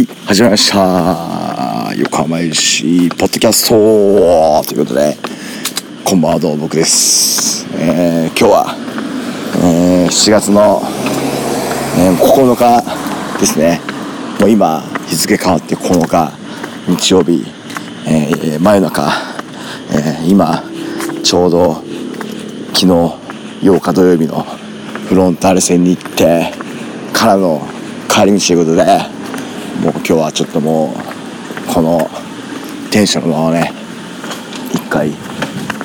はい始まりました。横浜 FC ポッドキャスト。ということでこんばんはどうも僕です、えー今日は、えー7月の、えー9日ですね。もう今日付変わって9日日曜日、えー真夜中、えー今ちょうど昨日8日土曜日のフロンターレ戦に行ってからの帰り道ということで今日はちょっともうこのテンションのままね一回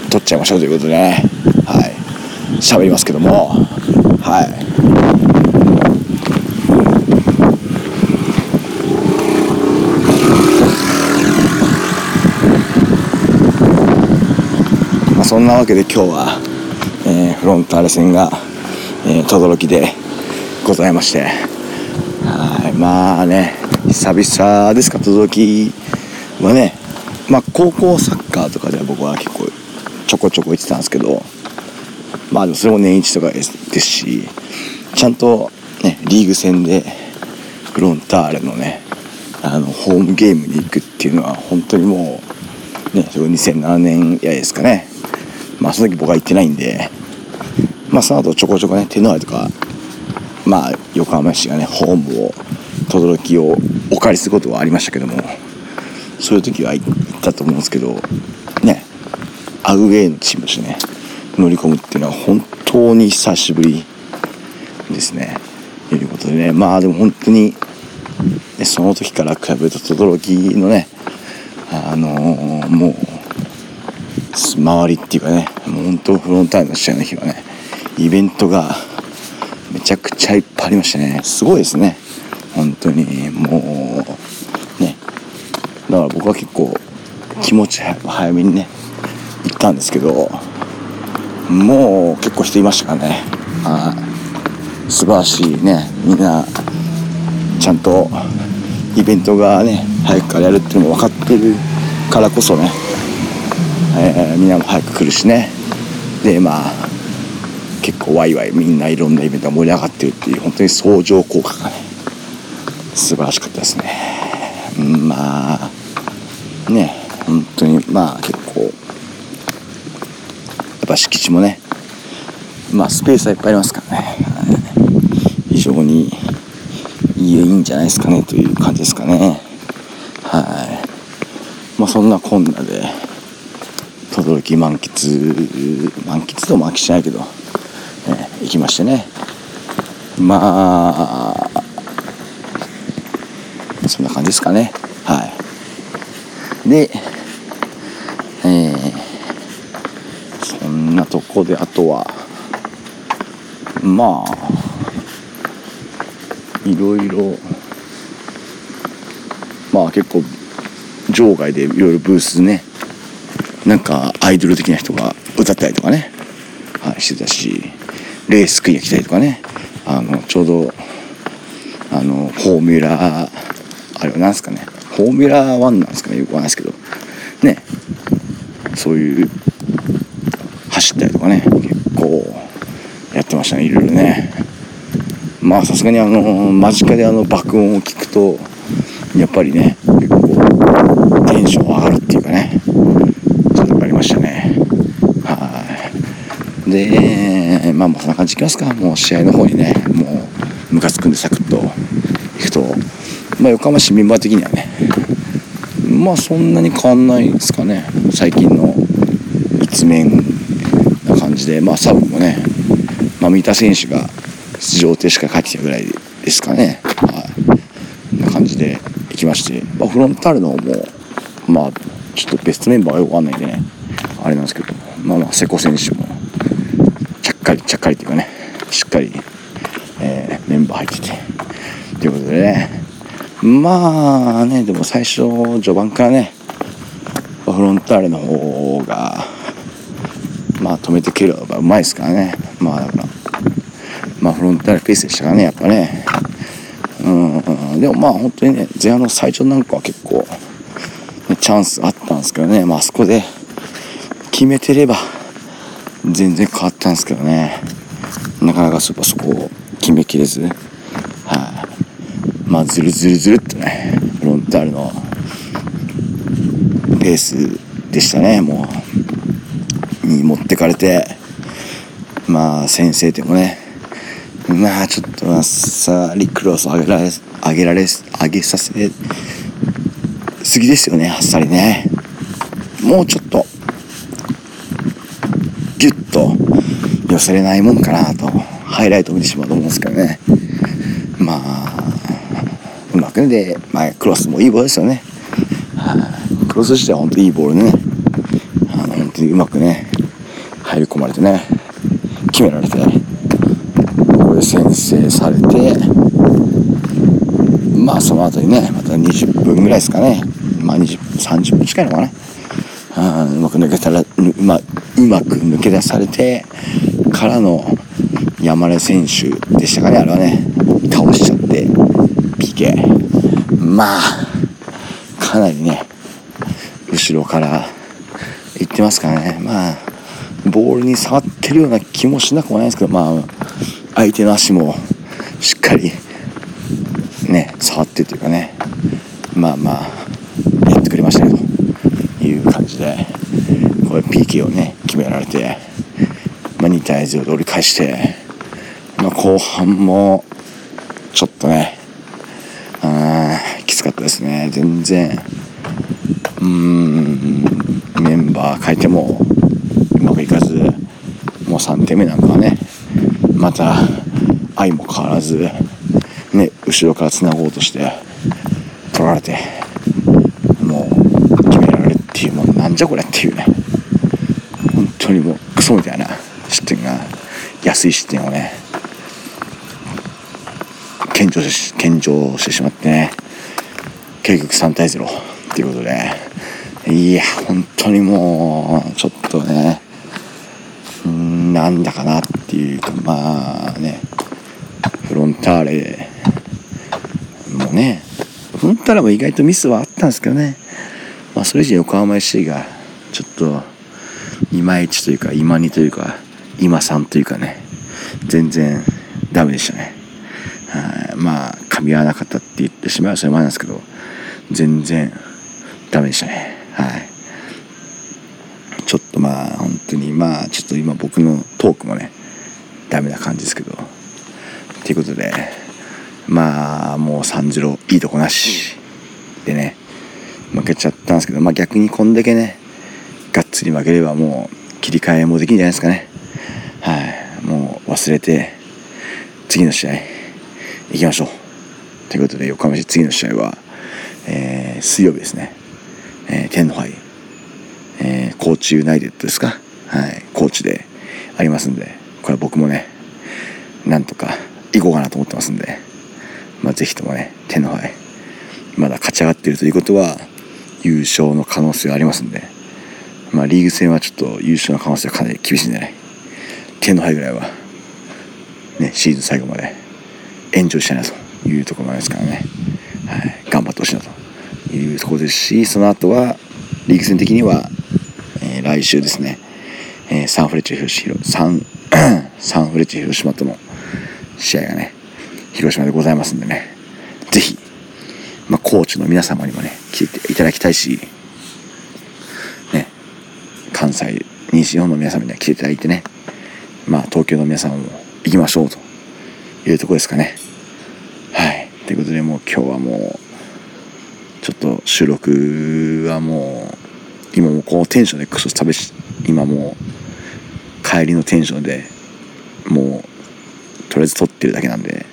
撮っちゃいましょうということでね。はい。喋りますけども。はい、そんなわけで今日は、えーフロンターレ戦が、えー、轟でございまして。はい。まあね久々ですか轟はね。まあ高校サッカーとかでは僕は結構ちょこちょこ行ってたんですけど。まあでもそれも年一とかですですしちゃんとねリーグ戦でフロンターレのねあのホームゲームに行くっていうのは本当にもうねそれ2007年やですかね。まあその時僕は行ってないんで。まあその後ちょこちょこね手の内とかまあ横浜市がねホームを轟をお借りすることはありましたけどもそういう時は行ったと思うんですけどねアウェーのチームとしてね乗り込むっていうのは本当に久しぶりですね。ということでねまあでも本当にねその時から比べると轟のねあのーもう周りっていうかねもう本当フロンターレの試合の日はねイベントがめちゃくちゃいっぱいありましたね。すごいですね。本当にもうね。だから僕は結構気持ち早めにね行ったんですけどもう結構人いましたからね。はい素晴らしいね。みんなちゃんとイベントがね早くからやるっていうのも分かってるからこそね。えーみんなも早く来るしね。でまあ結構ワイワイみんないろんなイベントが盛り上がってるっていう本当に相乗効果がね。素晴らしかったですね。まあね本当にまあ結構やっぱ敷地もねまあスペースはいっぱいありますからね。非常にいいいんじゃないですかねという感じですかね。はい。まあそんなこんなで轟満喫満喫とも満喫しないけど、え行きましてね。まあそんな感じですかね。はい。でえーそんなとこであとはまあいろいろまあ結構場外でいろいろブースねなんかアイドル的な人が歌ったりとかね、はい、してたしレースクイア来たりとかねあのちょうどあのフォーミュラーあれは何すかね？フォーミュラー1なんですかね？よくわかんないですけど。ね。そういう走ったりとかね。結構やってましたね。いろいろね。まあさすがにあの間近であの爆音を聞くとやっぱりね結構テンション上がるっていうかね。そういうのがありましたね。はい。でまあもうそんな感じいきますか。もう試合の方にねもうムカつくんでサクッといくと。まあ横浜市メンバー的にはね。まあそんなに変わんないですかね。最近の一面な感じで。まあサブもね、まあ、三田選手が出場停止から帰ってきたぐらいですかね。はい。な感じで行きまして、まあ、フロンターレの方もまあちょっとベストメンバーがよくわかんないんでね。あれなんですけど。まあまあ瀬古選手もちゃっかりちゃっかりっていうかね。しっかり、えーメンバー入ってて。ということでね。まあねでも最初序盤からねフロンターレの方がまあ止めて蹴るのがうまいですからね。まあだからまあフロンターレペースでしたからねやっぱね。うん。でもまあ本当にね前半の最初なんかは結構、ねチャンスあったんですけどね。まあそこで決めてれば全然変わったんですけどね。なかなかそこを決めきれず、ずるずるずるっとねフロンターレのペースでしたねもう。に持ってかれてまあ先制点もね。まあちょっとあっさりクロス上げられ上げられ上げさせすぎですよねあっさりね。もうちょっとギュッと寄せれないもんかなとハイライト見てしまうと思うんですけどね。まあうまくね。で、まあ、クロスもいいボールですよね。クロス自体は本当にいいボールね。あの本当にうまくね入り込まれてね。決められてこれで先制されてまあその後にねまた20分ぐらいですかね。まあ20 30分近いのかな。あうまく抜けたらうまうまく抜け出されてからの山根選手でしたかねあれはね。倒しちゃって PK まあかなりね後ろから行ってますからね。まあボールに触ってるような気もしなくもないですけどまあ相手の足もしっかりね触ってというかね。まあまあやってくれましたよという感じでこれ PK をね決められて、まあ、2対0で折り返して、まあ、後半もちょっとねったですね。全然。うーん。メンバー変えてもうまくいかずもう3点目なんかはねまた愛も変わらずね後ろからつなごうとして取られてもう決められるっていうもうなんじゃこれっていうね。本当にもうクソみたいな失点が安い失点をね献上してしまってね。結局3対0っていうことで。いや本当にもうちょっとね。うんなんだかなっていうかまあね。フロンターレもね。フロンターレも意外とミスはあったんですけどね。まあそれ以上横浜 FC がちょっといまいちというか今にというか今さんというかね。全然ダメでしたね。はい。まあ噛み合わなかったって言ってしまえばそれまでなんですけど。全然ダメでしたね。はい。ちょっとまあ本当にまあちょっと今僕のトークもねダメな感じですけど。ということでまあもう3-0いいとこなしでね負けちゃったんですけどまあ逆にこんだけねがっつり負ければもう切り替えもできるんじゃないですかね。はい。もう忘れて次の試合行きましょう。ということで横浜市次の試合は、えー水曜日ですね、えー天皇杯、えー高知ユナイテッドですか？はい。高知でありますんでこれは僕もねなんとか行こうかなと思ってますんでまあぜひともね天皇杯まだ勝ち上がっているということは優勝の可能性がありますんでまあリーグ戦はちょっと優勝の可能性はかなり厳しいんでね天皇杯ぐらいはねシーズン最後までエンジョイしたいなというところもありますからね、はい、頑張ってほしいなと。いうところですしその後はリーグ戦的には、えー来週ですね、えーサンフレッチェ広島サン サンフレッチェ広島との試合がね広島でございますんでねぜひ、まあ、コーチの皆様にもね来ていただきたいしね関西西日本の皆様には来ていただいてねまあ東京の皆様も行きましょうというところですかね。はい。ということでもう今日はもうと収録はもう今もうこのテンションでクソ食べし今もう帰りのテンションでもうとりあえず撮ってるだけなんで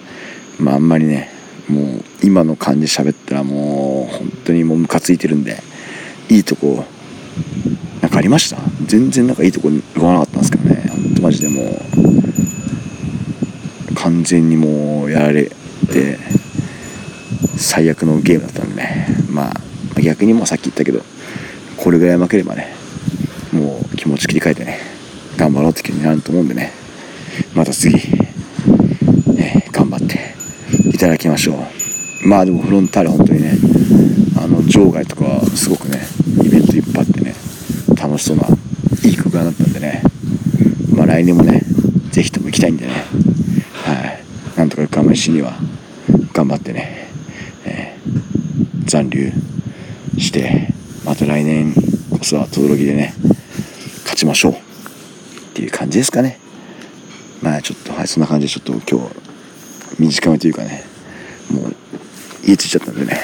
まああんまりねもう今の感じ喋ったらもう本当にもうムカついてるんでいいとこなんかありました？全然なんかいいとこ言わなかったんですけどね。ほんとマジでもう完全にもうやられて最悪のゲームだったんでね。まあ逆にもうさっき言ったけどこれぐらい負ければねもう気持ち切り替えてね頑張ろうって気になると思うんでね。また次、ね、頑張っていただきましょう。まあでもフロンターレ本当にねあの場外とかはすごくねイベントいっぱいあってね楽しそうないい空間だったんでね。まあ来年もねぜひとも行きたいんでね。はい。なんとか横浜市には頑張ってね、残留してまた来年こそは轟でね勝ちましょうっていう感じですかね。まあちょっとはいそんな感じでちょっと今日短めというかねもう言いついちゃったんでね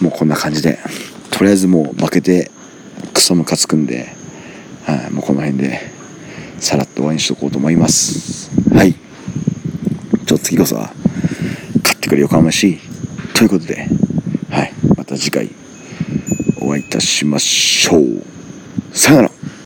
もうこんな感じでとりあえずもう負けてクソムカつくんで、はい、もうこの辺でさらっと終わりにしとこうと思います。はい。ちょっと次こそは勝ってくれ横浜市ということではい。また次回お会いいたしましょう。さよなら。